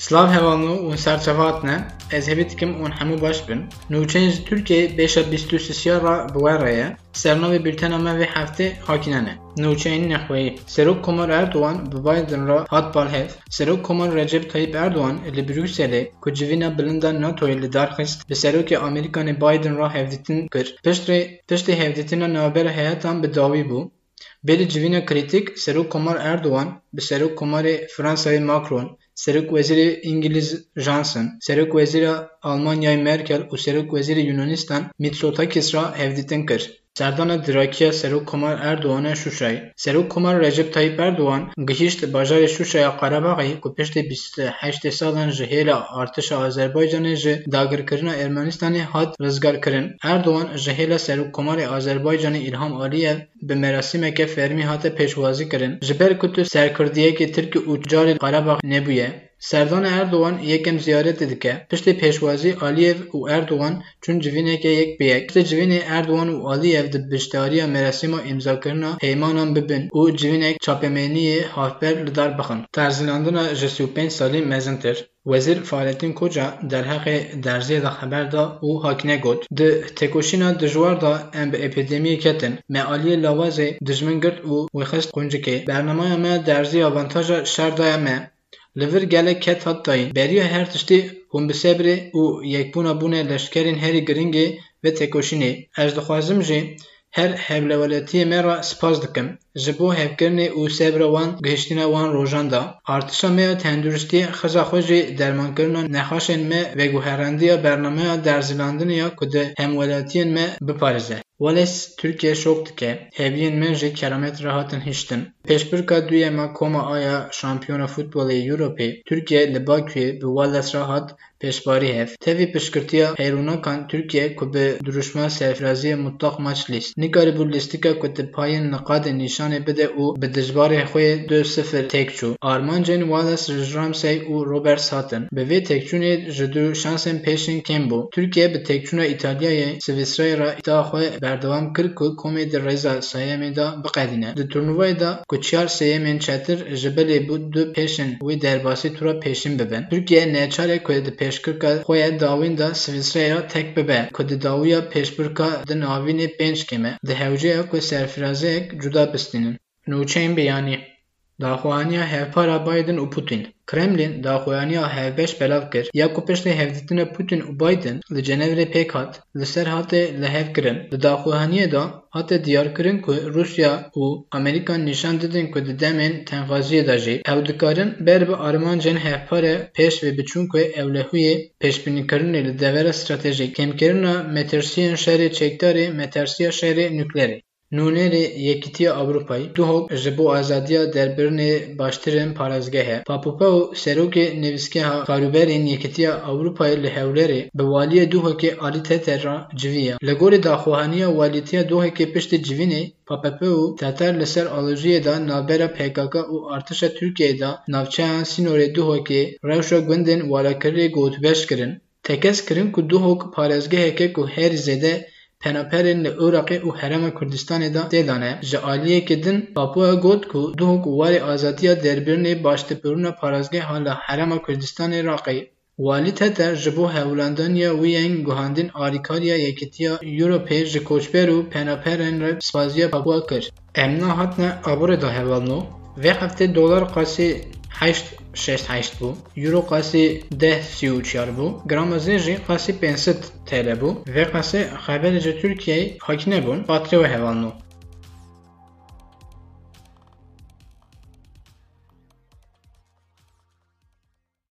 Slav hevalnu un serçevatne ez hevî dikim û hemû baş bin. Nûçeyên ji Tirkiyeyê bêşa bîst û sisiya ra bi we re ye. Sernavê bültena me vê heftê hakîne ne. Nûçeyên nexweyî. Serok Komar Erdogan bi Biden ra hat balhev. Serok Komar Recep Tayyip Erdogan li Brükselê ku civîna bilinda NATOyê li dar xist bi Serokê Amerîkanê Biden ra hevdîtin kir. Piştî hevdîtina navbera heyatan bi dawî bû. Belircivina kritik Seruk Komar Erdoğan, Seruk Komar'ı Fransa'yı Macron, Seruk Veziri İngiliz Johnson, Seruk Veziri Almanya'yı Merkel, Seruk Veziri Yunanistan Mitsotakis'ra Evditinker. Serdana Dirakiya Serokkomar Erdoğan'a Şuşay. Serokkomar Recep Tayyip Erdoğan gihişt bajarê Şuşaya Qarabağê ku piştî 28 salan ji hêla artişa Azerbaycanê ji dagirkirina Ermenistanê hat rizgarkirin. Erdoğan ji hêla Serokkomarê Azerbaycanê İlham Aliyev bi merasîmeke fermî hate pêşwazî kirin. Ji ber ku tu serkirdiyekê Tirk û سردان اردوغان یکم زیارت دید که پشت پیشوازی آلیف و اردوغان چون جوینه که یک بیگ پشت جوینه اردوغان و آلیف در بشتاری مرسیم و امزا کرنا پیمان ببین و جوینه چاپمنی چاپمینی هافبر لدار بخن ترزیلاندن جسو پین سالی مزنتر وزیر فالتین کجا در حق درزی خبر دا او حاکنه گود د تکوشینا دجوار دا ام با کتن معالی لاوازی دجمنگرد او وی خست قنجکی برنامه ما درزی آوانتاج شر دایمه Li vir gelek ket hat dayîn. Beriya her tiştî hûn bi sebrê û yekbûna bûnê leşkerên herî giringê ve têkoşînê. Ez dixwazim jî her hevleweletiyê me ra spas ji bo hevkirinê û sebra wan gihîştîna wan rojan da. Artişa me ya tenduristiyê xiza xwe jî dermankirina nexweşên me veguherandiya bernameya derzîlandinê ku di me biparêze. Wales Tirkiye şok dike. Heviyên min jî keramet re hatin hiştin. Pêşbirka duyema Koma aya Şampiyona Futbolê Ewropê Tirkiye li Bakuyê bi Wales re hat pêşbarî hev. Tevî piştgirtiya heyronakan Tirkiye ku duruşma serfiraziyê mutlaq maç lîst. Nikarîbû lîstika ku di payên niqadê nîşanê bide û bi dijbarê xwe 2-0 têk çû. Armancên Wales ji Ramsey û Roberts hatin. Bi vê têkçûnê ji du şansên pêşîn kêm bû. Tirkiye bi têkçûna İtalyayê Swîsreyê ra îdia xwe berdewam kir ku komê di rêza seyemê da biqedîne. Di turnuvayê da ku çar seyemên çetir ji bilê bû du pêşên wê derbasî tura pêşîn bibin. Tirkiye neçarê ku di pêşkirka xwe dawîn da Swîsreyê ra tek bibe ku di dawiya pêşbirka di navînê pênc keme. Di hewceya ku serfirazeyek cuda bistînin. Nûçeyên biyanî Daxuyaniya hevpara Biden û Putin Kremlin daxuyaniya hevbeş belav kir ya ku hevdîtina Putin û Biden li Cenevrê pêk hat li ser hatê lihevkirin. Li daxuyaniyê de hate diyarkirin ku Rusya û Amerîka nîşan didin ku di demên tenxwaziyê de jî ew dikarin ber bi armancên hevpare pêş vê biçûn ku ewlehiyê pêşbînîkirinê li devera stratejîk kêmkirina metirsiyên şerê çekdarê metersiya şerê nuklerê. نونری یکیتی اوروپای دو هوک جبو ازادیا در برنی باشترین پارزگه ها. پاپوپاو سروک نویسکه ها کاروبرین یکیتی اوروپای لحوله به والی دو هوک آلی تتر را جویا. لگور داخوهانی والیتی دو هوک پشت جوینه پاپوپاو تتر لسر آلوژی دا نابرا پیکاکا و ارتش ترکیه دا نوچهان سینور دو هوک روش گندن والا کرده گوت بشکرن. تکس کرن که دو هک پارزگه که هر زده پنپری ل اوراقی او حرم کردستان دا دیلانه جعالیه که دن پاپو گود کو دوه گواری آزادی دربرن باشت پرون پارازگی حالا حرم کردستان راقی والی ته در جبو هولندان یا وی این گوهندین آریکاریا یکیتیا یوروپی جکوچبه رو پنپرین را سپازیا پاپو کر امنا حتنه عبور دا هولنو و هفته دلار قاسی 8 6 8 بو یورو قاسی 10 34 بو 500 TL bu. Ve qası xəbərcə Türkiyəyə hakinə bun, batri hevanlı.